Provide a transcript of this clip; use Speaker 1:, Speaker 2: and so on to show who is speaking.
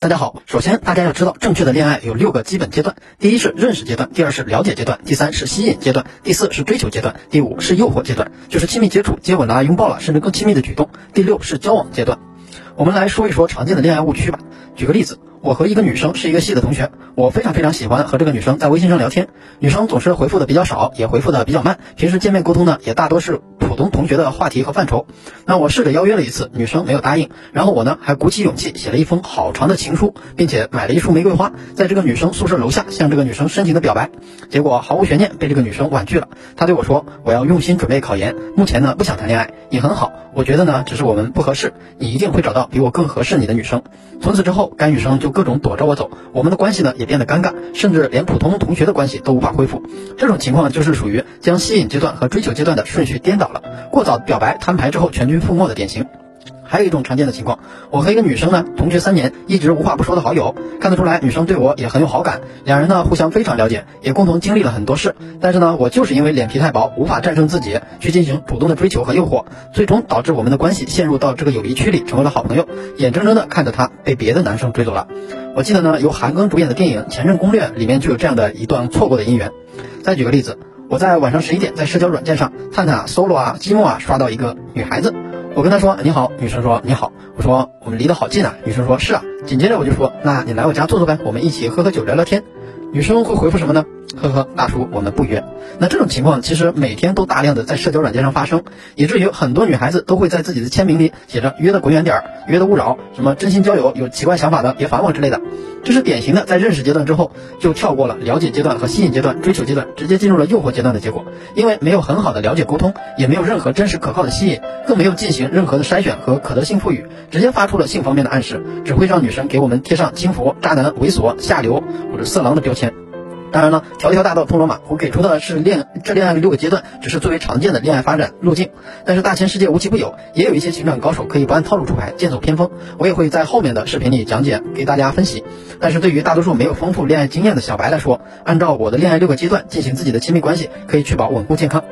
Speaker 1: 大家好，首先大家要知道，正确的恋爱有六个基本阶段：第一是认识阶段，第二是了解阶段，第三是吸引阶段，第四是追求阶段，第五是诱惑阶段，就是亲密接触、接吻啦、拥抱啦，甚至更亲密的举动。第六是交往阶段。我们来说一说常见的恋爱误区吧。举个例子，我和一个女生是一个系的同学，我非常非常喜欢和这个女生在微信上聊天，女生总是回复的比较少，也回复的比较慢，平时见面沟通呢也大多是。普通同学的话题和范畴，那我试着邀约了一次，女生没有答应。然后我呢还鼓起勇气写了一封好长的情书，并且买了一束玫瑰花，在这个女生宿舍楼下向这个女生深情的表白。结果毫无悬念被这个女生婉拒了。她对我说：“我要用心准备考研，目前呢不想谈恋爱。你很好，我觉得呢只是我们不合适，你一定会找到比我更合适你的女生。”从此之后，该女生就各种躲着我走，我们的关系呢也变得尴尬，甚至连普通同学的关系都无法恢复。这种情况就是属于将吸引阶段和追求阶段的顺序颠倒了过早表白摊牌之后全军覆没的典型。还有一种常见的情况，我和一个女生呢，同学三年，一直无话不说的好友，看得出来女生对我也很有好感，两人呢互相非常了解，也共同经历了很多事。但是呢，我就是因为脸皮太薄，无法战胜自己去进行主动的追求和诱惑，最终导致我们的关系陷入到这个友谊区里，成为了好朋友，眼睁睁的看着她被别的男生追走了。我记得呢，由韩庚主演的电影《前任攻略》里面就有这样的一段错过的姻缘。再举个例子。我在晚上十一点在社交软件上探探啊、solo 啊、积木啊刷到一个女孩子，我跟她说你好，女生说你好，我说我们离得好近啊，女生说是啊，紧接着我就说那你来我家坐坐呗，我们一起喝喝酒聊聊天。女生会回复什么呢？呵呵，大叔，我们不约。那这种情况其实每天都大量的在社交软件上发生，以至于很多女孩子都会在自己的签名里写着“约的滚远点儿，约的勿扰”，什么真心交友，有奇怪想法的别烦我之类的。这是典型的在认识阶段之后就跳过了了解阶段和吸引阶段、追求阶段，直接进入了诱惑阶段的结果。因为没有很好的了解沟通，也没有任何真实可靠的吸引，更没有进行任何的筛选和可得性赋予，直接发出了性方面的暗示，只会让女生给我们贴上轻浮、渣男、猥琐、下流或者色狼的标签。当然了，条条大道通罗马，我给出的是恋这恋爱的六个阶段，只是最为常见的恋爱发展路径。但是大千世界无奇不有，也有一些情感高手可以不按套路出牌，剑走偏锋。我也会在后面的视频里讲解，给大家分析。但是对于大多数没有丰富恋爱经验的小白来说，按照我的恋爱六个阶段进行自己的亲密关系，可以确保稳固健康。